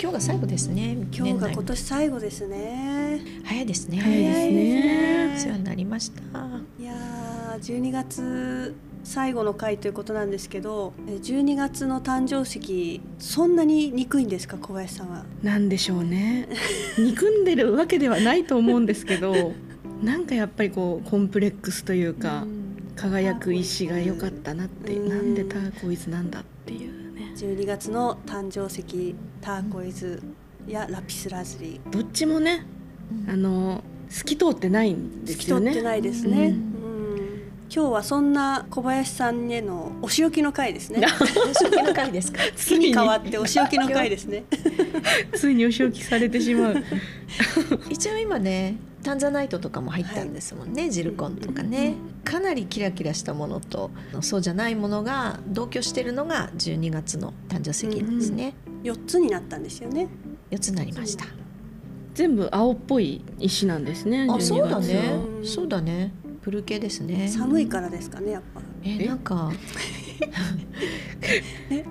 今日が最後ですね。今日が今年最後ですね。早いですね。早いですね。お世話になりました。いやー12月最後の回ということなんですけどえ12月の誕生石そんなに憎いんですか？小林さんは。なんでしょうね。憎んでるわけではないと思うんですけど なんかやっぱりこうコンプレックスというか、輝く石が良かったなって、うん。なんでターコイズなんだっていう。ね12月の誕生石ターコイズやラピスラズリ。どっちもねあの透き通ってないんで透きすよね。通ってないですね、ううん今日はそんな小林さんへのお仕置きの回ですね。お仕置きの回ですか？月に変わってお仕置きの回ですね。ついにお仕置きされてしまう。一応今ねタンザナイトとかも入ったんですもんね、ジルコンとかね。かなりキラキラしたものとそうじゃないものが同居してるのが12月の誕生石ですね、4つになったんですよね。4つになりました。全部青っぽい石なんですね12あ月。そうだね。うん。そうだねブルー系ですね。寒いからですかねやっぱ。ええ？なんか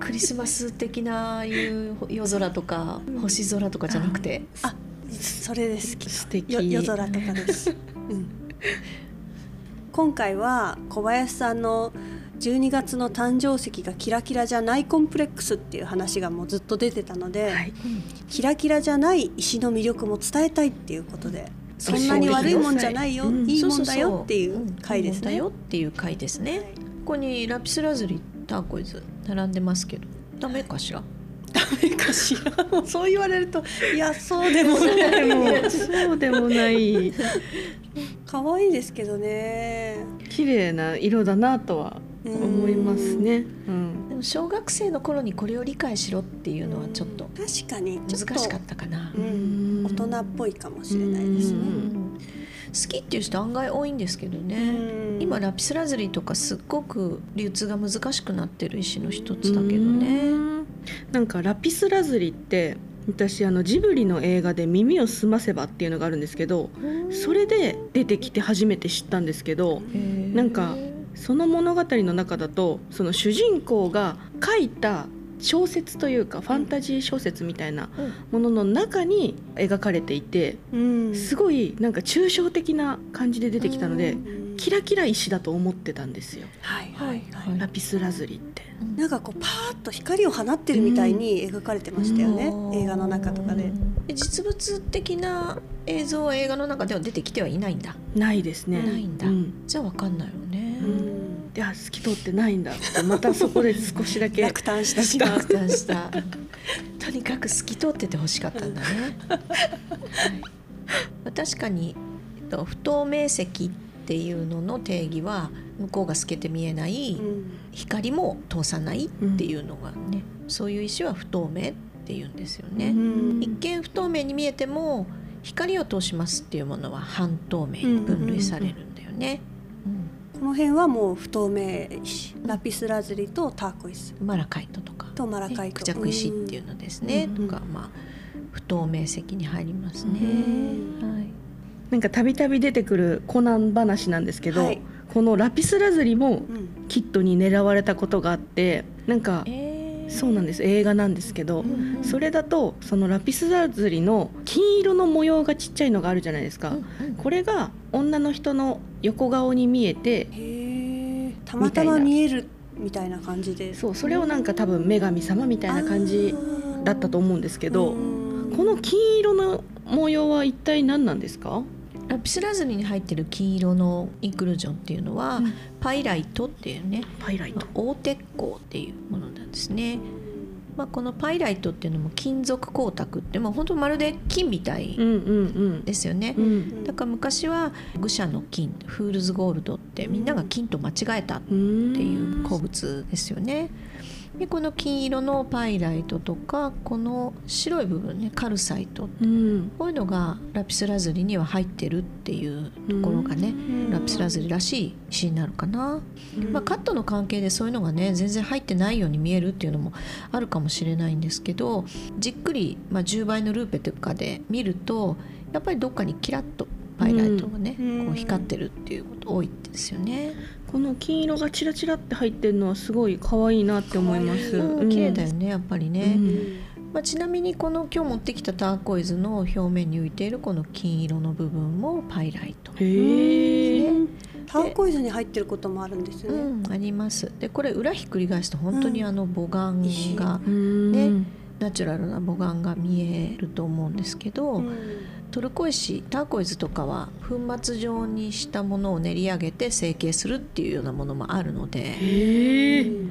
クリスマス的ないう夜空とか星空とかじゃなくて？あそれです。素敵。よ夜空とかです、うん、今回は小林さんの12月の誕生石がキラキラじゃないコンプレックスっていう話がもうずっと出てたので、はい。キラキラじゃない石の魅力も伝えたいっていうことでそんなに悪いもんじゃないよ、うん。いいもんだよっていう回ですね。だよっていう回ですね、はいここにラピスラズリターコイズ並んでますけど。ダメかしら？ダメかしら？もうそう言われるといやそうでもない。そうでもない。可愛いですけどね。綺麗な色だなとは思いますね。うん。でも小学生の頃にこれを理解しろっていうのはちょっと確かに難しかったかな。う、ん、大人っぽいかもしれないですね。うん好きっていう人案外多いんですけどね、うん。今ラピスラズリとかすっごく流通が難しくなってる石の一つだけどね。うん。なんかラピスラズリって私あのジブリの映画で「耳をすませば」っていうのがあるんですけどそれで出てきて初めて知ったんですけどなんかその物語の中だとその主人公が書いた小説というかファンタジー小説みたいなうん。ものの中に描かれていてうん。すごいなんか抽象的な感じで出てきたのでうん。キラキラ石だと思ってたんですよ。はいはいは。はいいラピスラズリって。なんかこうパーッと光を放ってるみたいに描かれてましたよね、うん。映画の中とかで。え実物的な映像は映画の中では出てきてはいないんだ。ないですね。ないんだ。うん。じゃあわかんないよね、うんいや透き通ってないんだってまたそこで少しだけ落胆したした。とにかく透き通っててほしかったんだね、はい。まあ確かにえっと不透明石っていうのの定義は向こうが透けて見えない、うん。光も通さないっていうのがね、そういう石は不透明っていうんですよね、うん。一見不透明に見えても光を通しますっていうものは半透明に分類されるんだよね、この辺はもう不透明石ラピスラズリとターコイズうんマラカイトとか。とマラカイト、クジャク石っていうのですね、うんとかまあ不透明石に入りますね、うんはい、なんかたびたび出てくるコナン話なんですけど、はい。このラピスラズリもうん。キッドに狙われたことがあってなんかえーそうなんです。映画なんですけど、うんそれだとそのラピスラズリの金色の模様がちっちゃいのがあるじゃないですか、うんうん。これが女の人の横顔に見えてへえ。たまたま見えるみたいな感じで。そうそれをなんか多分女神様みたいな感じだったと思うんですけど、この金色の模様は一体何なんですか？ラピスラズリに入ってる金色のインクルージョンっていうのは、うんパイライトっていうねパイライト。大鉄鋼っていうものなんですね。まあ、このパイライトっていうのも金属光沢ってもう本当まるで金みたいうんうんですよね。うん。うんだから昔は愚者の金フールズゴールドってみんなが金と間違えたっていう鉱物ですよね。でこの金色のパイライトとかこの白い部分ねカルサイト。うん。こういうのがラピスラズリには入ってるっていうところがね、ラピスラズリらしい石になるかな。まあ、カットの関係でそういうのがね全然入ってないように見えるっていうのもあるかもしれないんですけどじっくり、まあ、10倍のルーペとかで見るとやっぱりどっかにキラッとパイライトがね、うん。こう光ってるっていうこと多いですよね。この金色がチラチラって入ってるのはすごい可愛いなって思います。うん綺麗だよねやっぱりね。うんままあ、ちなみにこの今日持ってきたターコイズの表面に浮いているこの金色の部分もパイライト。へえ。ターコイズに入ってることもあるんですよね。うん、ありますでこれ裏ひっくり返すと本当にあの母岩が、ね。ナチュラルな母岩が見えると思うんですけど、うんトルコ石ターコイズとかは粉末状にしたものを練り上げて成形するっていうようなものもあるので。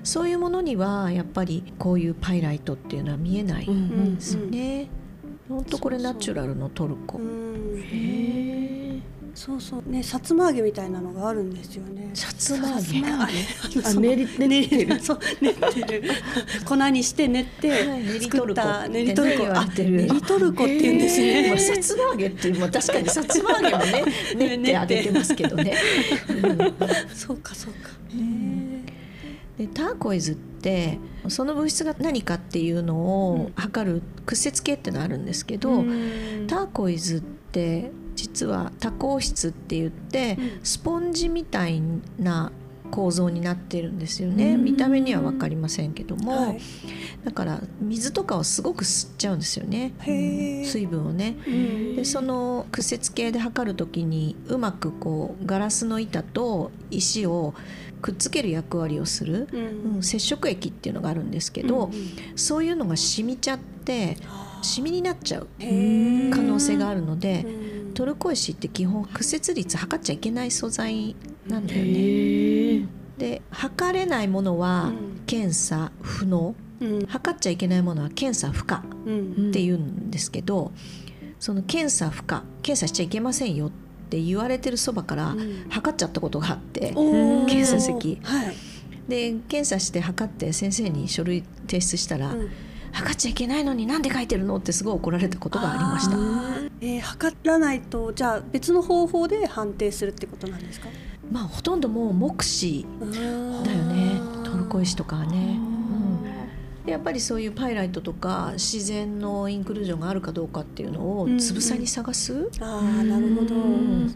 そういうものにはやっぱりこういうパイライトっていうのは見えないんですよね。ほんとこれナチュラルのトルコ。うんへえ。そうそう。ねさつま揚げみたいなのがあるんですよね。さつま揚げ？あ 練り練ってる？そう練ってる。粉にして練って作った練りトルコってね言われてる。あ練りトルコって言うんですまねあ、。さつま揚げっていう、まあ、確かにさつま揚げもね 練って揚げてますけどね。そうか そうか。でターコイズってその物質が何かっていうのを測る屈折計っていうのがあるんですけえど、ターコイズって実は多孔質って言ってうん。スポンジみたいな構造になってるんですよね。うん。見た目には分かりませんけども、はい。だから水とかをすごく吸っちゃうんですよね。水分をね。うん。でその屈折計で測る時にうまくこうガラスの板と石をくっつける役割をする、うん。うん、接触液っていうのがあるんですけど、そういうのが染みちゃってシミになっちゃう可能性があるので、うんトルコ石って基本屈折率測っちゃいけない素材なんだよね。で測れないものはうん。検査不能。うん。測っちゃいけないものは検査不可うん。っていうんですけど、その検査不可検査しちゃいけませんよって言われてるそばからうん。測っちゃったことがあって、おー。検査席。はい。で検査して測って先生に書類提出したら、うん測っちゃいけないのになんで書いてるの？ってすごい怒られたことがありました。えー測らないとじゃあ別の方法で判定するってことなんですか？まあほとんどもう目視だだよね。トルコ石とかはね。でやっぱりそういうパイライトとか自然のインクルージョンがあるかどうかっていうのをうんつぶさに探す、ああなるほど。うん。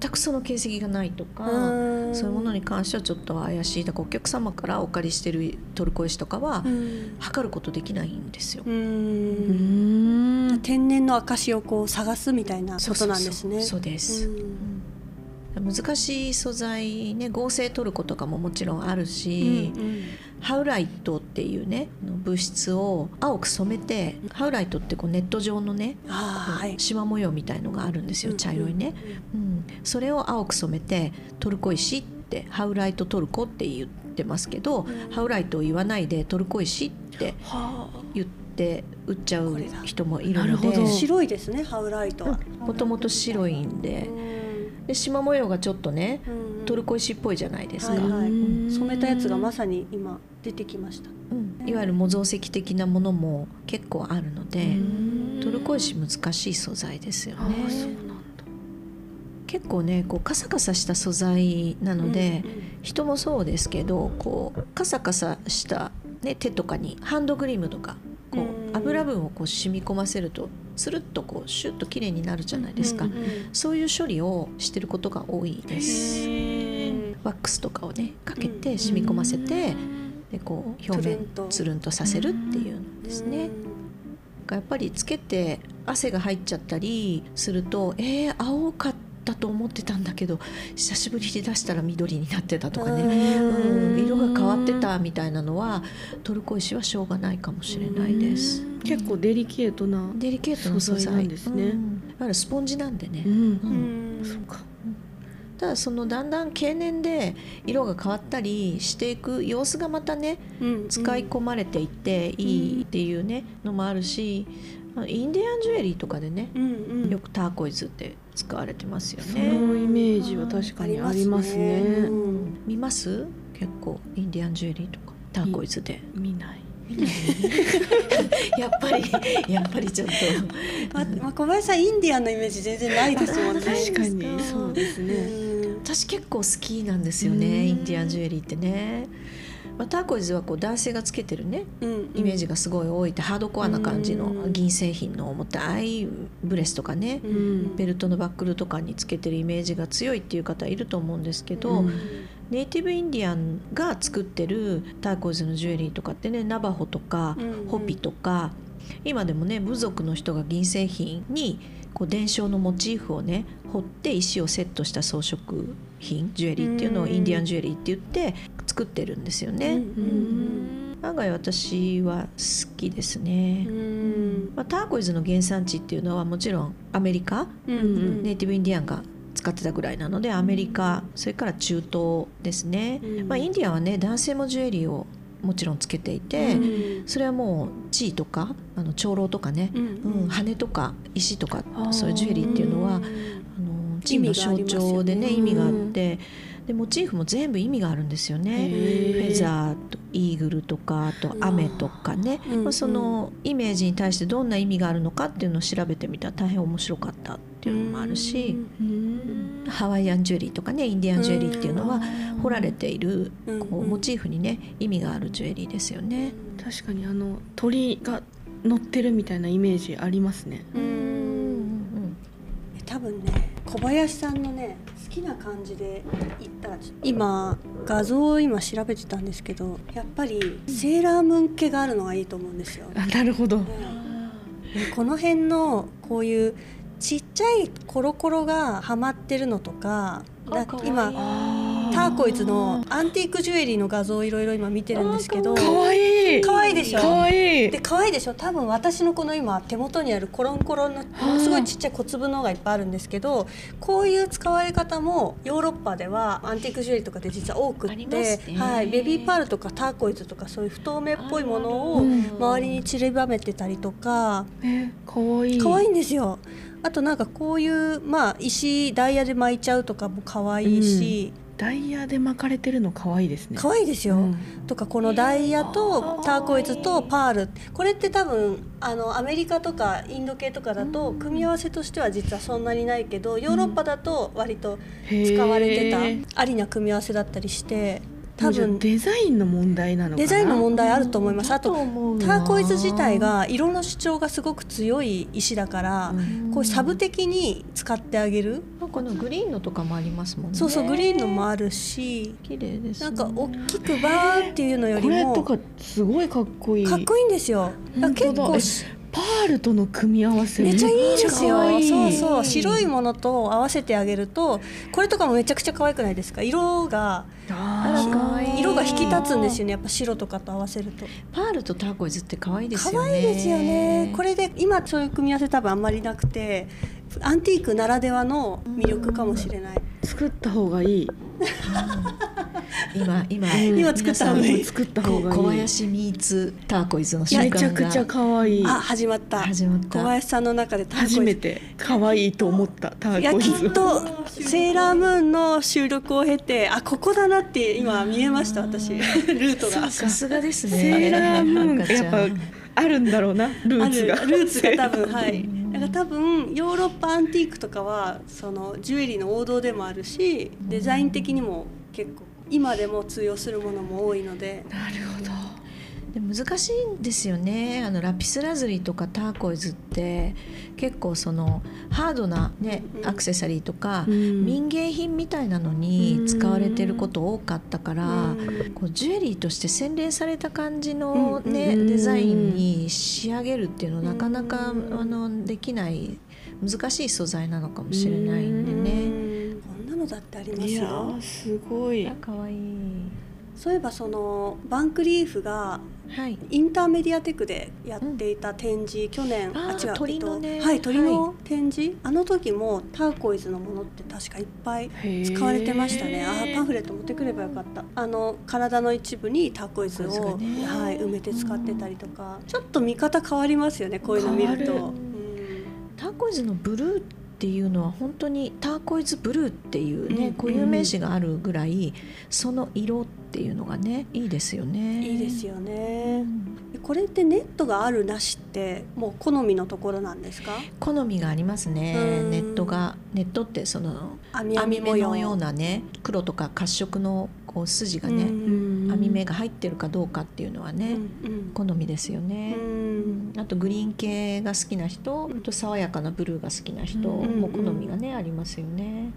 全くその形跡がないとか、うんそういうものに関してはちょっと怪しい。だからお客様からお借りしてるトルコ石とかはうん。測ることできないんですよ。ううんん。天然の証をこう探すみたいなことなんですね。そうです、うん。難しい素材ね合成トルコとかももちろんあるうし、ん。ハウライトっていうね物質を青く染めてハウライトってこうネット状のねはい。縞模様みたいのがあるんですよ茶色いね、うん、それを青く染めてトルコ石ってハウライトトルコって言ってますけど、うん。ハウライトを言わないでトルコ石っては言って売っちゃう人もいるので白いですねハウライト。は。もともと白いんで。で縞模様がちょっとねうんトルコ石っぽいじゃないですか、はいはい。うん。染めたやつがまさに今出てきました。うん。いわゆる模造石的なものも結構あるので、うん。トルコ石難しい素材ですよね。結構ねこうカサカサした素材なので、人もそうですけどこうカサカサした、ね、手とかにハンドクリームとか油分をこう染み込ませるとつるっとこうシュッと綺麗になるじゃないですか、うんうんそういう処理をしてることが多いです。ワックスとかをねかけて染み込ませてでこう表面つるんと。つるんとさせるっていうんですね。やっぱりつけて汗が入っちゃったりするとえー、青かったと思ってたんだけど久しぶりに出したら緑になってたとかね、うん。うん、色が変わってたみたいなのはトルコ石はしょうがないかもしれないです。結構デリケートな。デリケートな素材ですね。うん。いわゆるスポンジなんでね、うん。そうか。ただそのだんだん経年で色が変わったりしていく様子がまたねうん使い込まれていっていいっていうねのもあるしインディアンジュエリーとかでねよくターコイズって使われてますよそね。のイメージは確かにありますね。うん見ます？結構インディアンジュエリーとかターコイズで。見ない。やっぱりやっぱりちょっとま まあ小林さんインディアンのイメージ全然ないですもんね。確かにそうですね。うん私結構好きなんですよねうんインディアンジュエリーってね。まあ、ターコイズはこう男性がつけてるねうんイメージがすごい多いってハードコアな感じのうん。銀製品の重たいブレスとかねうん。ベルトのバックルとかにつけてるイメージが強いっていう方いると思うんですけど、うん。ネイティブインディアンが作ってるターコイズのジュエリーとかってねナバホとかうんうん。ホピとか今でもね部族の人が銀製品にこう伝承のモチーフをね彫って石をセットした装飾品ジュエリーっていうのをうん。インディアンジュエリーって言って作ってるんですよね。うん案外私は好きですね。うん。まあ、ターコイズの原産地っていうのはもちろんアメリカうんうん。ネイティブインディアンが使ってたぐらいなのでアメリカそれから中東ですね、うん。まあ、インディアンはね男性もジュエリーをもちろんつけていて、うん。それはもう地位とかあの長老とかね、うん。うん羽とか石とかそういうジュエリーっていうのは、うんあの地位の象徴でね意意味があってでモチーフも全部意味があるんですよね。フェザーとイーグルとかあと雨とかね、うん。まあ、そのイメージに対してどんな意味があるのかっていうのを調べてみたら大変面白かったっていうのもあるし、うんハワイアンジュエリーとかねインディアンジュエリーっていうのは彫られているうんこうモチーフにね意味があるジュエリーですよね。確かにあの鳥が乗ってるみたいなイメージありますね。ううんん多分ね小林さんのね好きな感じで言ったら今画像を今調べてたんですけどやっぱりセーラームーン系があるのがいいと思うんですよ。あなるほど。でこの辺のこういうちっちゃいコロコロがはまってるのとか今あターコイズのアンティークジュエリーの画像をいろい。ろ今見てるんですけどかわいい。かわいい。でしょかわいいで。可愛いでしょ？多分私のこの今手元にあるコロンコロンのすごいちっちゃい小粒のがいっぱいあるんですけどこういう使われ方もヨーロッパではアンティークジュエリーとかで実は多くって、はい、ベビーパールとかターコイズとかそういう不透明っぽいものをうん。周りに散りばめてたりとか。えかわいい。可愛いんですよ。あとなんかこういうまあ石ダイヤで巻いちゃうとかも可愛いし、ダイヤで巻かれてるの可愛いですね。可愛いですよ。うん。とかこのダイヤとターコイズとパール。これって多分あのアメリカとかインド系とかだと組み合わせとしては実はそんなにないけどヨーロッパだと割と使われてたありな組み合わせだったりして。うじゃあ分デザインの問題なのかな。デザインの問題あると思います。あだととターコイズ自体が色の主張がすごく強い石だから、うんこうサブ的に使ってあげる、このグリーンのとかもありますもんね。そうそうグリーンのもあるし綺麗です、ね。なんか大きくバーンっていうのよりもこれとかすごいかっこいい。かっこいいんですよ。結構パールとの組み合わせめっちゃいいですよ。そうそう白いものと合わせてあげるとこれとかもめちゃくちゃ可愛くないですか？色が色が引き立つんですよね。やっぱ白とかと合わせると。パールとターコイズって可愛いです可よね。愛いですよね。これで今そういう組み合わせ多分あんまりなくて。アンティークならではの魅力かもしれない。作った方がいい。今今、うん今作った方がいい皆さん作った方がいい。こ小林ミーツターコイズの瞬間めがちゃくちゃ可愛い。あ始まった。始まった小林さんの中でターコイズ初めて可愛いと思ったタいやーコイズ。きっとセーラームーンの収録を経てあここだなって今見えました私ルートが。さすがですね。セーラームーンがやっぱあるんだろうなルーツが。あるルーツが多分はいだから多分ヨーロッパアンティークとかはそのジュエリーの王道でもあるしデザイン的にも結構今でも通用するものも多いので。なるほど。で難しいんですよね。あのラピスラズリとかターコイズって結構そのハードな、ねうん。アクセサリーとか、うん。民芸品みたいなのに使われてること多かったから、うん。こうジュエリーとして洗練された感じの、うん。ねうん。デザインに仕上げるっていうのはなかなか、うんあのできない難しい素材なのかもしれないんでうね。のだってありますいやよーすごい。かわいい。そういえばそのバンクリーフがはい。インターメディアテクでやっていた展示、去年あー違う鳥のね。えっとはい鳥はの展示、あの時もターコイズのものって確かいっぱい使われてましたね。あーパンフレット持ってくればよかった。あの体の一部にターコイズを、ね。はい、埋めて使ってたりとか。ちょっと見方変わりますよねこういうの見ると。ターコイズのブルーっていうのは本当にターコイズブルーっていうね、うん固有名詞があるぐらいその色っていうのがねいいですようね。んいいですようねん。これってネットがあるなしってもう好みのところなんですか？好みがありますね。うん。ネットがネットってその網網目網模様のようなね黒とか褐色のこう筋がね、うん。網目が入ってるかどうかっていうのはね、うん好みですよね。うん。あとグリーン系が好きな人、あと爽やかなブルーが好きな人うんも好みがね、ありますよね。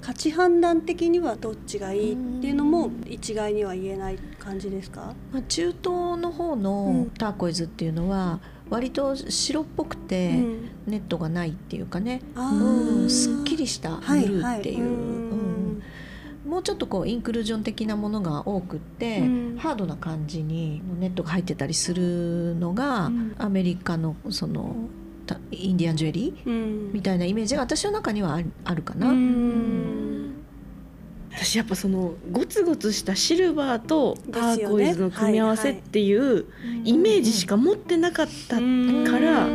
価値判断的にはどっちがいいっていうのも一概には言えない感じですか、まあ、中東の方のターコイズっていうのは割と白っぽくてネットがないっていうかね、うん、すっきりしたブルーっていう。はいはい。うんもうちょっとこうインクルージョン的なものが多くって、うん、ハードな感じにネットが入ってたりするのが、うん、アメリカのそのインディアンジュエリー、うん、みたいなイメージが私の中にはあるかな。私やっぱそのゴツゴツしたシルバーとターコイズの組み合わせっていうイメージしか持ってなかったから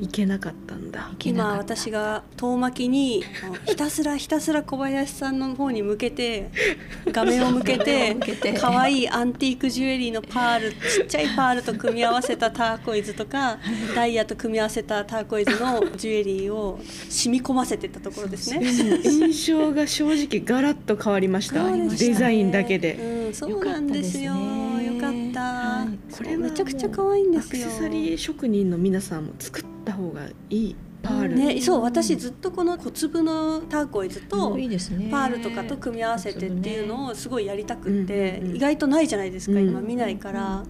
いけなかったんだ今私が遠巻きにひたすらひたすら小林さんの方に向けて 画面を向けて可愛いアンティークジュエリーのパールちっちゃいパールと組み合わせたターコイズとか ダイヤと組み合わせたターコイズのジュエリーを染み込ませてたところですね。印象が正直ガラッと変わりました。デザインだけで、うん、そうなんですよ。よかった、はい、これめちゃくちゃ可愛いんですよアクセサリー職人の皆さんも作った方がいいパール、ね、そう私ずっとこの小粒のターコイズとパールとかと組み合わせてっていうのをすごいやりたくって、意外とないじゃないですか、今見ないから。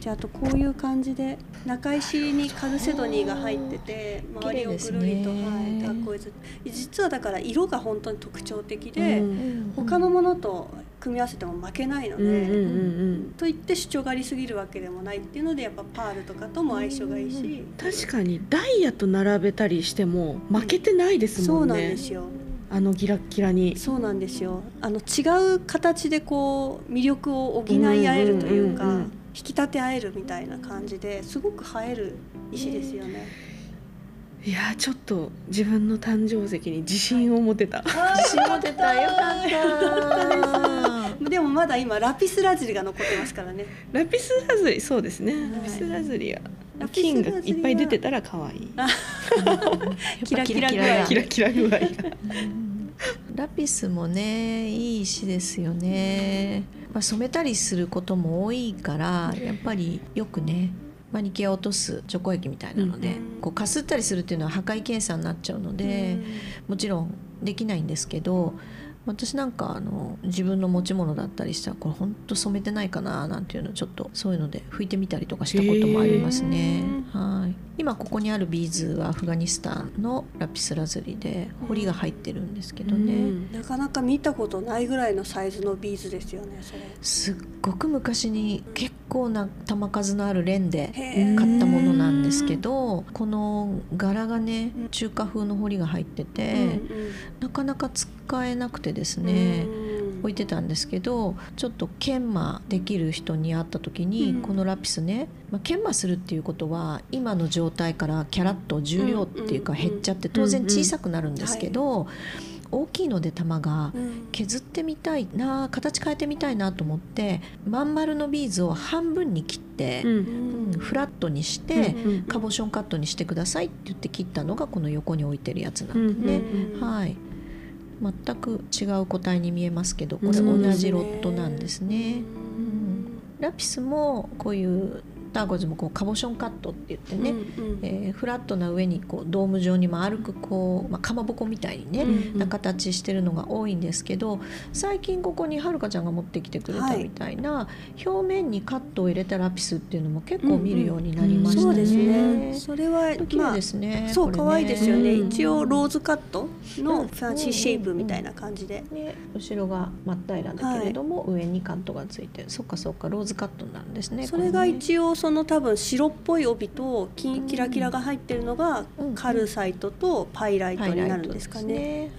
じゃああとこういう感じで中石にカルセドニーが入ってて周りをぐるりと、はい、ターコイズ実はだから色が本当に特徴的で、他のものと組み合わせても負けないので、といって主張がありすぎるわけでもないっていうのでやっぱパールとかとも相性がいいし、確かにダイヤと並べたりしても負けてないですもんね、そうなんですよ。あのギラキラに。そうなんですよ。あの違う形でこう魅力を補い合えるというか、引き立て合えるみたいな感じですごく映える石ですよね。いやちょっと自分の誕生石に自信を持てた。自信持てたよかった。でもまだ今ラピスラズリが残ってますからね。ラピスラズリそうですね。ラピスラズリは金がいっぱい出てたら可愛い。キラキラ具合。キラキラ具合。ラピスもねいい石ですよね。まあ染めたりすることも多いからやっぱりよくねマニキュアを落とす除光液みたいなので、うん、こうかすったりするっていうのは破壊検査になっちゃうので、うん、もちろんできないんですけど私なんかあの自分の持ち物だったりしたらこれ本当染めてないかななんていうのをちょっとそういうので拭いてみたりとかしたこともありますね。はい。今ここにあるビーズはアフガニスタンのラピスラズリで彫りが入ってるんですけどね、うん、なかなか見たことないぐらいのサイズのビーズですよねそれ。すっごく昔に結構な玉数のあるレンで買ったものなんですけどこの柄がね中華風の彫りが入ってて、うんうん、なかなか使えなくてですね、置いてたんですけどちょっと研磨できる人に会った時に、このラピスね、まあ、研磨するっていうことは今の状態からキャラッと重量っていうか減っちゃって当然小さくなるんですけど。大きいので玉が削ってみたいな形変えてみたいなと思ってまん丸のビーズを半分に切って、うん、フラットにして、カボションカットにしてくださいって言って切ったのがこの横に置いてるやつなんでね。はい全く違う個体に見えますけどこれ同じロットなんですね。うん、ラピスもこういうターコイズもこうカボションカットって言ってね、うんうん、えー、フラットな上にこうドーム状に丸くこう、まあ、かまぼこみたいにね、うんうん、な形してるのが多いんですけど最近ここにはるかちゃんが持ってきてくれたみたいな、はい、表面にカットを入れたラピスっていうのも結構見るようになりましたね。うんうん、そうですね。それは綺麗ですね、まあ、そう可愛、いですよね、うん、一応ローズカットのファンシーシェイプみたいな感じで、ね、後ろが真っ平らだけれども、はい、上にカットがついてそっかそっかローズカットなんですねそれが一応その多分白っぽい帯とキキラキラが入ってるのがカルサイトとパイライトになるんですかね。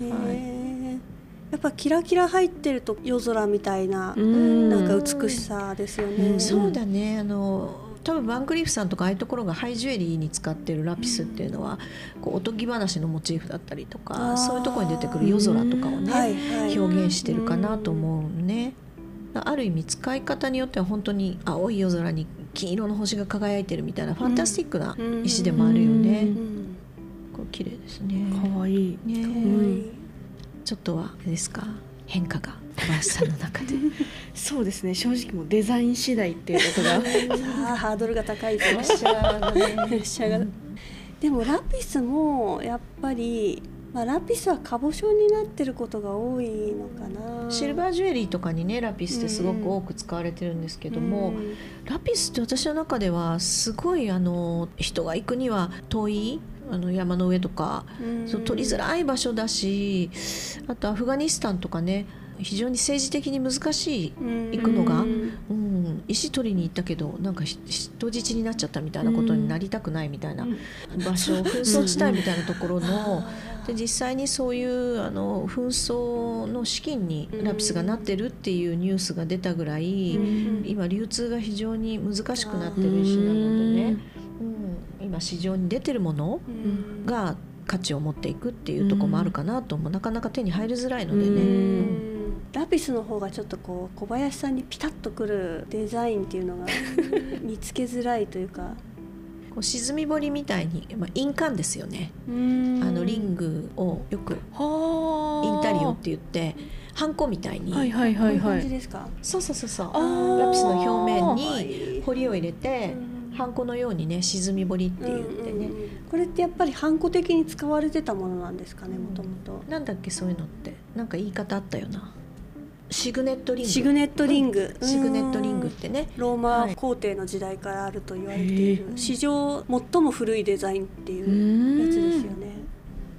やっぱキラキラ入ってると夜空みたいななんか美しさですよね。うそうだね。あの多分バンクリーフさんとかああいうところがハイジュエリーに使ってるラピスっていうのは、こうおとぎ話のモチーフだったりとかそういうところに出てくる夜空とかをね、表現してるかなと思うね。ある意味使い方によっては本当に青い夜空に金色の星が輝いてるみたいなファンタスティックな石でもあるよね。これ綺麗ですね。可愛いね。いちょっとはですか変化が小林さんの中で。そうですね。正直もデザイン次第っていうことが ハードルが高いぞ。プレッシャーがね。プレッシャーが。でもラピスもやっぱりまあ、ラピスはかぼしょになってることが多いのかな。シルバージュエリーとかにねラピスってすごく多く使われてるんですけども、うん。ラピスって私の中ではすごいあの人が行くには遠いあの山の上とか、取りづらい場所だしあとアフガニスタンとかね非常に政治的に難しい、うん。行くのがうんうん、石取りに行ったけどなんかひ人質になっちゃったみたいなことになりたくないみたいな場所紛争地帯みたいなところの。で実際にそういうあの紛争の資金にラピスがなってるっていうニュースが出たぐらい、うん今流通が非常に難しくなってる石なのでね、うん、今市場に出てるものうん。が価値を持っていくっていうところもあるかなと思う。なかなか手に入りづらいのでね。ううんん。ラピスの方がちょっとこう小林さんにピタッとくるデザインっていうのが見つけづらいというかこう沈み彫りみたいに、まあ、印鑑ですよね、ああのリングをよくはインタリオって言ってハンコみたいに、はいはいこう感はい。はいじですか、そうそうそうそう。ラピスの表面はにい。彫りを入れて、ハンコのようにね沈み彫りって言ってね、うんうんうん。これってやっぱりハンコ的に使われてたものなんですかねもともと。なんだっけそういうのって。なんか言い方あったよなシグネットリング。シグネットリング、シグネットリングってねローマはい。皇帝の時代からあると言われている、へえ史上最も古いデザインっていうやつですよね。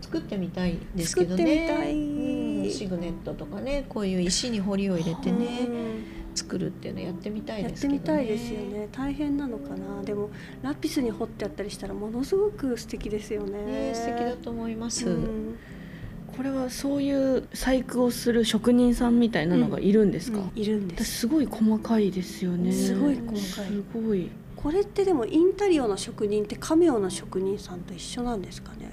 作ってみたいですけどね。作ってみたい。うん。シグネットとかねこういう石に彫りを入れてねうん。作るっていうのやってみたいやっですけどね。てみたいですよね。大変なのかな。でもラピスに彫ってあったりしたらものすごく素敵ですよね。ね素敵だと思います、うんこれはそういう細工をする職人さんみたいなのがいるんですか、うんいるんです。私すごい細かいですよね。すごい細かい。すごい。これってでもインタリオの職人ってカメオの職人さんと一緒なんですかね？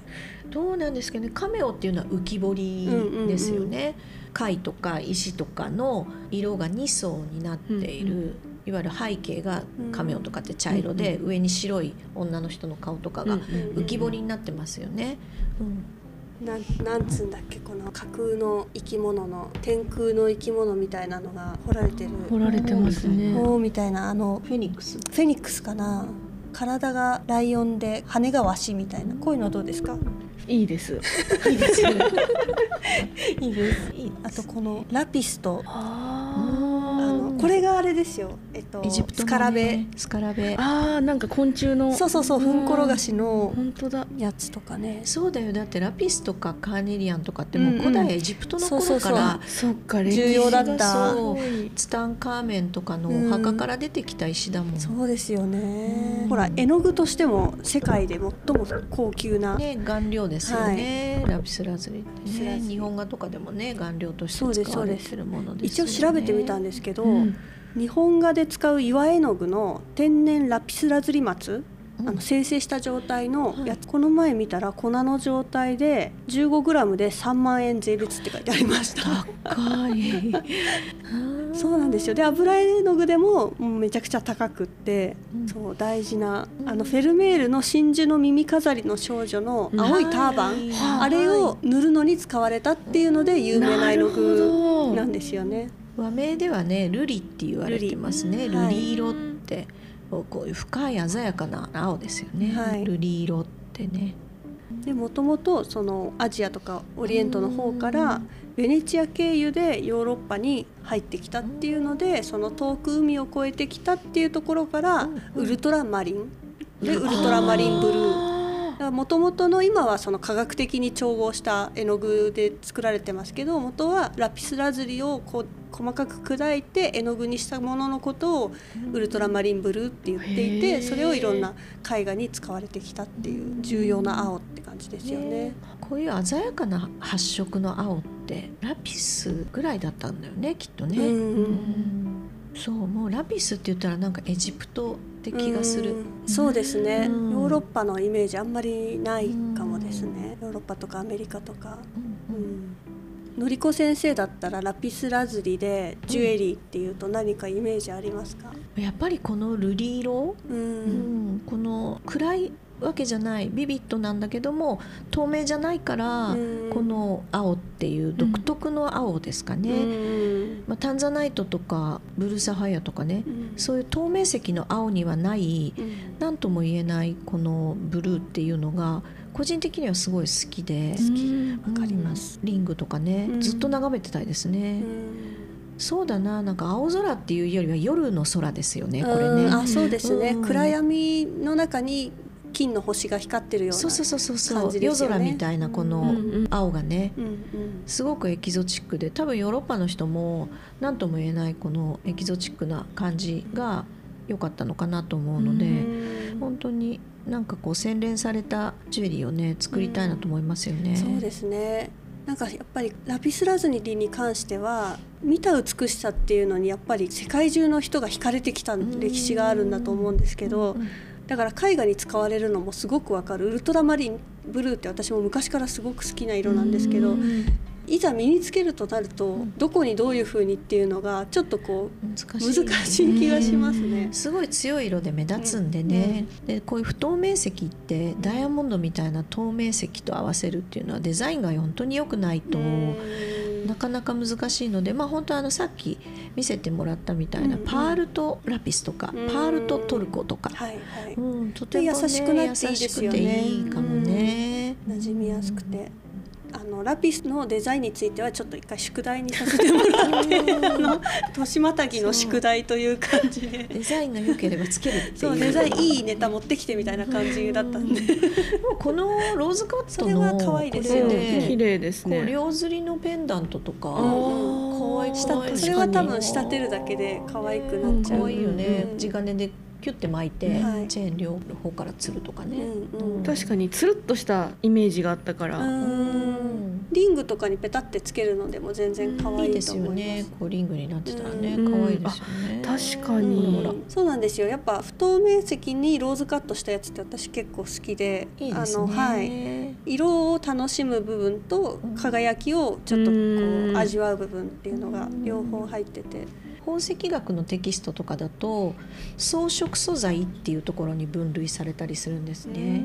どうなんですけどね。カメオっていうのは浮き彫りですよね、貝とか石とかの色が2層になっている、うんういわゆる背景がカメオとかって茶色で、上に白い女の人の顔とかがうん。浮き彫りになってますよね、うんなんなんつうんだっけこの架空の生き物の天空の生き物みたいなのが彫られてる。彫られてますね。鳳みたいなあのフェニックス。フェニックスかな。体がライオンで羽がワシみたいな。こういうのはどうですか？いいです。いいですね。いいです。いい。あとこのラピスとああのこれがあれですよ。えっとエジプトの、ね、スカラベ。スカラベ。あーなんか昆虫の。そうそうそうふんころがしの本当だ。やつとかね。そうだよ。だってラピスとかカーネリアンとかってもう古代エジプトの頃からそっか重要だったツタンカーメンとかのお墓から出てきた石だもん、そうですよね。うん。ほら絵の具としても世界で最も高級な、ね顔料ですよね、ラピスラズリってね。日本画とかでもね顔料としそうですて使われてるものです一応よね調べてみたんですけど、うん日本画で使う岩絵の具の天然ラピスラズリ松うん。あの生成した状態のはい。やつ、この前見たら粉の状態で 15g で3万円税別って書いてありました。高い。そうなんですよ。で油絵の具でももうめちゃくちゃ高くって、うん。そう大事なうん。あのフェルメールの真珠の耳飾りの少女の青いターバン、はい。あれを塗るのに使われたっていうので有名な絵の具なんですよね。和名ではねルリって言われてますね。ルルリ。はいリ色って。こういう深い鮮やかな青ですよね、はい。ルリ色ってね。でもともとそのアジアとかオリエントの方からベネチア経由でヨーロッパに入ってきたっていうのでその遠く海を越えてきたっていうところからうんウルトラマリン。でウルトラマリンブルー。もともとの今はその科学的に調合した絵の具で作られてますけど元はラピスラズリをこう細かく砕いて絵の具にしたもののことをウルトラマリンブルーって言っていてそれをいろんな絵画に使われてきたっていう重要な青って感じですよね。こういう鮮やかな発色の青ってラピスぐらいだったんだよねきっとね、うんうんそうもうラピスって言ったらなんかエジプトって気がする、うん。そうですね、うん。ヨーロッパのイメージあんまりないかもですね、ヨーロッパとかアメリカとか、うん、のりこ先生だったらラピスラズリでジュエリーっていうと何かイメージありますか、やっぱりこの瑠璃色、うん。うん。この暗いわけじゃないビビッドなんだけども透明じゃないから、うん。この青っていう独特の青ですかね、うんまあ、タンザナイトとかブルーサファイアとかね。うん。そういう透明石の青にはないうん。何とも言えないこのブルーっていうのが個人的にはすごい好きで好わかります、リングとかね、うん。ずっと眺めてたいですね、そうだななんか青空っていうよりは夜の空ですよねこれね。うんあそうですね、うん。暗闇の中に金の星が光ってるようなそうそうそうそうそう、感じですよね。夜空みたいなこの青がね、うんうん。すごくエキゾチックで多分ヨーロッパの人も何とも言えないこのエキゾチックな感じが良かったのかなと思うので、うん。本当になんかこう洗練されたジュエリーをね作りたいなと思いますよね。そうですね。なんかやっぱりラピスラズリに関しては見た美しさっていうのにやっぱり世界中の人が惹かれてきた歴史があるんだと思うんですけどうんだから絵画に使われるのもすごくわかる。ウルトラマリンブルーって私も昔からすごく好きな色なんですけどいざ身につけるとなるとどこにどういう風にっていうのがちょっとこう難しい。難しい気がしますね。すごい強い色で目立つんでね、でこういう不透明石ってダイヤモンドみたいな透明石と合わせるっていうのはデザインが本当に良くないと、なかなか難しいのでまあ本当あのさっき見せてもらったみたいなうんパールとラピスとか、うん。パールとトルコとか、はいはい。うん、とても、ね、優しくなっていいですよね。優しくていいかもね。馴染みやすくて。あのラピスのデザインについてはちょっと一回宿題にさせてもらって あの年またぎの宿題という感じで。デザインが良ければつけるっていう。そうデザインいいネタ持ってきてみたいな感じだったんで。もうこのローズカットそれは可愛いですよね。綺麗ですね。両釣りのペンダントとか、うん可愛い？それは多分仕立てるだけで可愛くなっちゃう。可愛いよね、うん。地金でキュッて巻いて、はい。チェーン両方からつるとかね、うんうん。確かにつるっとしたイメージがあったから、うん。リングとかにペタってつけるのでも全然可いいです愛いと思います。よね。こうリングになってたらね、うん。可愛いですよね、確かうに、んそうなんですよ。やっぱ不透明石にローズカットしたやつって私結構好きでいいですね。あの、はい、色を楽しむ部分と輝きをちょっとこうん。う味わう部分っていうのが両方入ってて、宝石学のテキストとかだと装飾素材っていうところに分類されたりするんですね、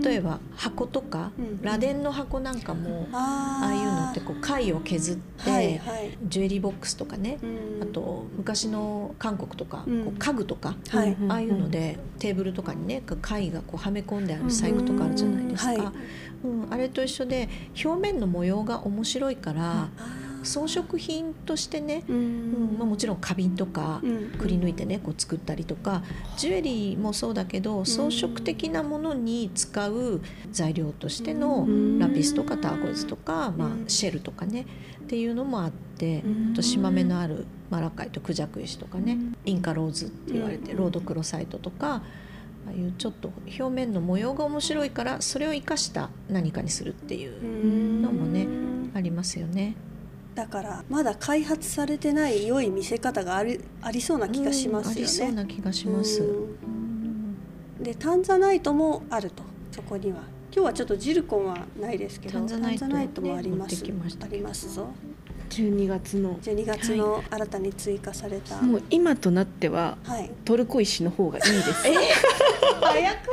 例えば箱とか、うん螺鈿の箱なんかもあああいうのってこう貝を削って、ジュエリーボックスとかね、うん。あと昔の韓国とか、うん。こう家具とか、ああいうのでテーブルとかにね貝がこうはめ込んである細工とかあるじゃないですか、うんあれと一緒で表面の模様が面白いから、あー装飾品としてね、ううんんまあ、もちろん花瓶とか、うん。くり抜いてねこう作ったりとかジュエリーもそうだけど装飾的なものに使う材料としてのうん。ラピスとかターコイズとか、まあうん、シェルとかねっていうのもあってうん。あと島目のあるマラカイとクジャク石とかねうん。インカローズって言われてうん。ロードクロサイトとかああいうちょっと表面の模様が面白いからそれを生かした何かにするっていううん。のもねありますよね。だからまだ開発されてない良い見せ方がありありそうな気がしますよね。うんありそうな気がします。でタンザナイトもあるとそこには。今日はちょっとジルコンはないですけどタンザナイトタもあります。ありますぞ12月の。12月の新たに追加された、もう今となってははい。トルコ石の方がいいです。早く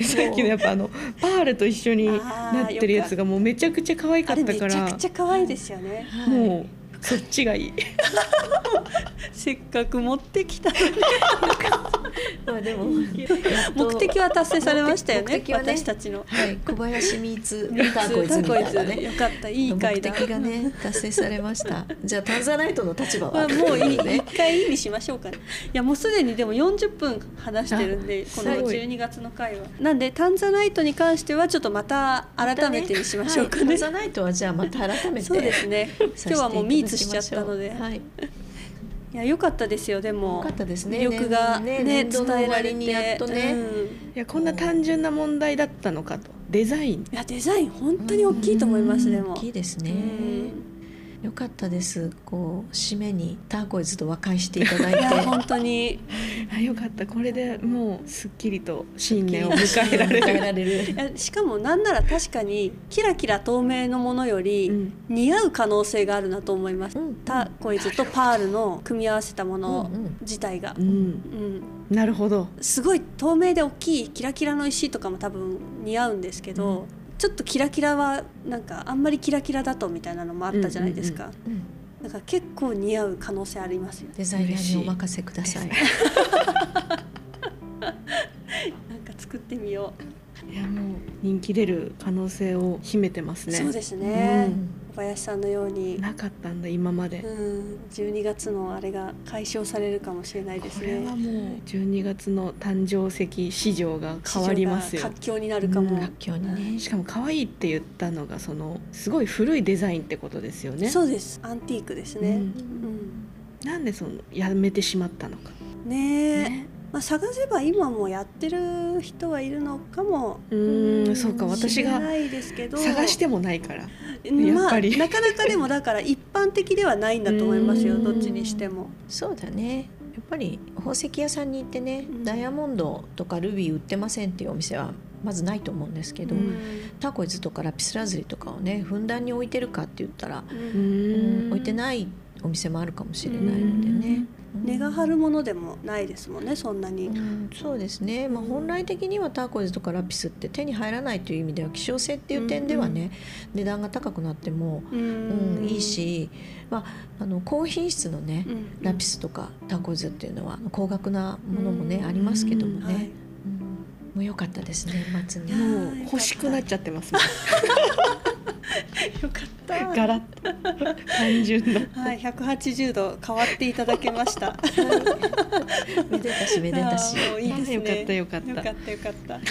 さっきのやっぱあのパールと一緒になってるやつがもうめちゃくちゃ可愛かったから。ちゃくちゃ可愛いですよね。はい。もうそっちがいい。せっかく持ってきた まあでも。目的は達成されましたよねね。私たちの。はい、小林ミーツターコイズみたいなねよかったいい目回だ的がね達成されましたじゃあタンザナイトの立場はまあ、もういいね一回いいにしましょうかねいやもうすでにでも40分話してるんでこのすごい12月の回はなんでタンザナイトに関してはちょっとまた改めてにしましょうかねはいタンザナイトはじゃあまた改めてそうですね今日はもうミーツしちゃったので、はい、いや良かったですよでも。よかったですね。魅力がねね伝えられにやっとね。いやこんな単純な問題だったのかと。デザイン。いやデザイン本当に大きいと思いますでも。大きいですね。うんよかったです。こう締めにターコイズと和解していただいて。本当に。あよかった。これでもうすっきりと新年を迎えられる。られる。いやしかもなんなら確かにキラキラ透明のものよりうん。似合う可能性があるなと思います、うん。ターコイズとパールの組み合わせたものうんうん。自体が。う、ん、うん。なるほど。すごい透明で大きいキラキラの石とかも多分似合うんですけど、ちょっとキラキラはなんかあんまりキラキラだとみたいなのもあったじゃないですか、うんだから結構似合う可能性ありますよデザイナーにお任せください。作ってみよいやもう 人気出る可能性を秘めてますう、ね。そうですね、うん。小林さんのように。なかったんだ今まで、うん、12月のあれが解消されるかもしれないですこれねはもう12月の誕生石市場が変わりますよ。市場が活況になるかも、うん楽境にね。しかも可愛いって言ったのがそのすごい古いデザインってことですよね。そうです。アンティークですね、うん。うん。なんでそのやめてしまったのか。ねえ。ねまあ、探せば今もやってる人はいるのかもうーんそうか私がないですけど。探してもないからまあやっぱり。なかなかでもだから一般的ではないんだと思いますようん。どっちにしても。そうだね。やっぱり宝石屋さんに行ってね、うん。ダイヤモンドとかルビー売ってませんっていうお店はまずないと思うんですけど、うん。ターコイズとかラピスラズリとかをねふんだんに置いてるかって言ったら、うん。置いてないお店もあるかもしれないのでね。うん。値が張るものでもないですもんねそんなに。うん。そうですね、まあ、本来的にはターコイズとかラピスって手に入らないという意味では希少性っていう点ではね、値段が高くなっても、ううんいい、し、まあ、あの高品質のね、うんラピスとかターコイズっていうのは高額なものもね、うん。ありますけどもね、はい。うん。もう良かったですね末に。もう欲しくなっちゃってますもん よかった。ガラッと単純なはい、180度変わっていただけました。めでたしめでたしいいですね。よかったよかったよかったよかった。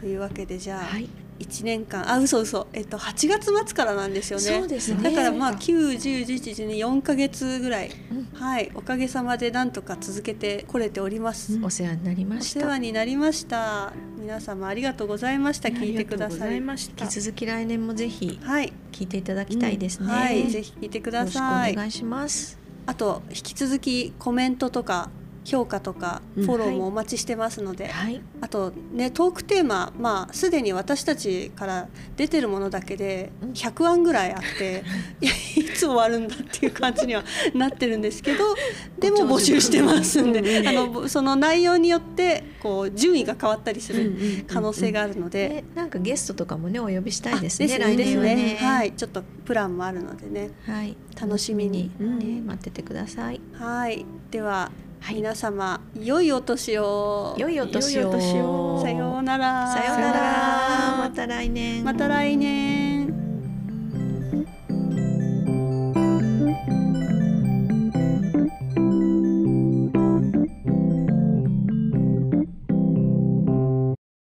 というわけでじゃあ、はい一年間。あ嘘嘘。えっと8月末からなんですよね。そうですね。だからまあそうか9、10、11、12、4ヶ月ぐらい、うん。はい、おかげさまでなんとか続けてこれております。うん。お世話になりまお世した話になりました。皆様ありがとうございました。聞いてください。引き続き来年もぜひはい、聞いていただきたいですね、はい、ぜひ聞いてください。願いします。あと引き続きコメントとか評価とかうんフォローもお待ちしてますので、はい。あとねトークテーマまあすでに私たちから出てるものだけでうん。100案ぐらいあっていや いつ終わるんだっていう感じにはなってるんですけど でも募集してますんであのその内容によってこう順位が変わったりする可能性があるので。でなんかゲストとかもねお呼びしたいですあね来年はね。はいちょっとプランもあるのでね。はい、楽しみに。ねうん待っててください。はい。では、はい。皆様良いお年を。良いお年を。良いお年を。さようなら。さようなら。また来年。また来年